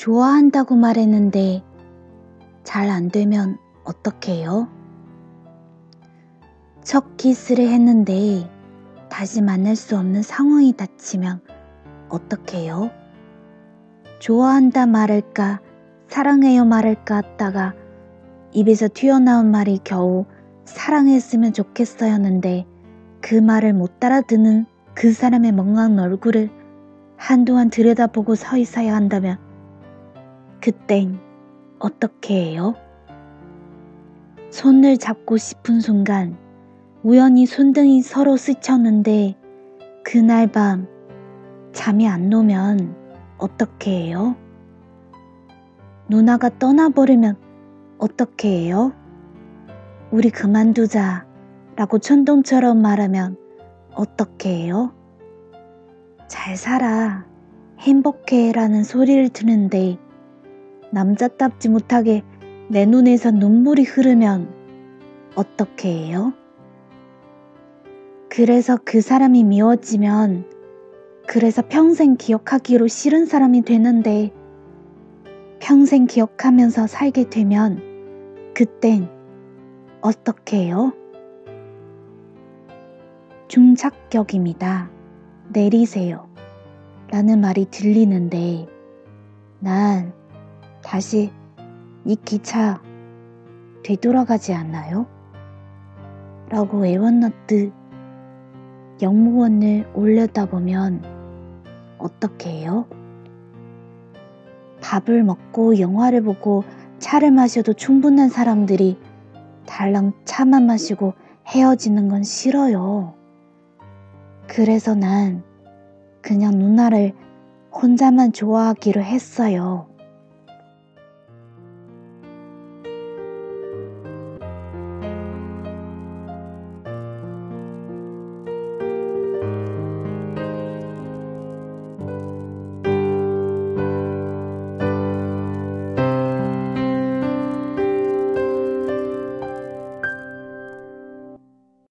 좋아한다고 말했는데 잘 안 되면 어떻게 해요? 첫 키스를 했는데 다시 만날 수 없는 상황이 닥치면 어떻게 해요? 좋아한다 말할까, 사랑해요 말할까 하다가 입에서 튀어나온 말이 겨우 사랑했으면 좋겠어였는데 그 말을 못 알아듣는 그 사람의 멍한 얼굴을 한동안 들여다보고 서 있어야 한다면 그땐 어떻게 해요? 손을 잡고 싶은 순간 우연히 손등이 서로 스쳤는데 그날 밤 잠이 안 오면 어떻게 해요? 누나가 떠나버리면 어떻게 해요? 우리 그만두자 라고 천둥처럼 말하면 어떻게 해요? 잘 살아, 행복해 라는 소리를 듣는데 남자답지 못하게 내 눈에서 눈물이 흐르면 어떻게 해요? 그래서 그 사람이 미워지면 그래서 평생 기억하기로 싫은 사람이 되는데 평생 기억하면서 살게 되면 그땐 어떻게 해요? 중착격입니다. 내리세요. 라는 말이 들리는데 난 다시 이 기차 되돌아가지 않나요? 라고 애원넣듯 영무원을 올려다보면 어떻게 해요? 밥을 먹고 영화를 보고 차를 마셔도 충분한 사람들이 달랑 차만 마시고 헤어지는 건 싫어요. 그래서 난 그냥 누나를 혼자만 좋아하기로 했어요.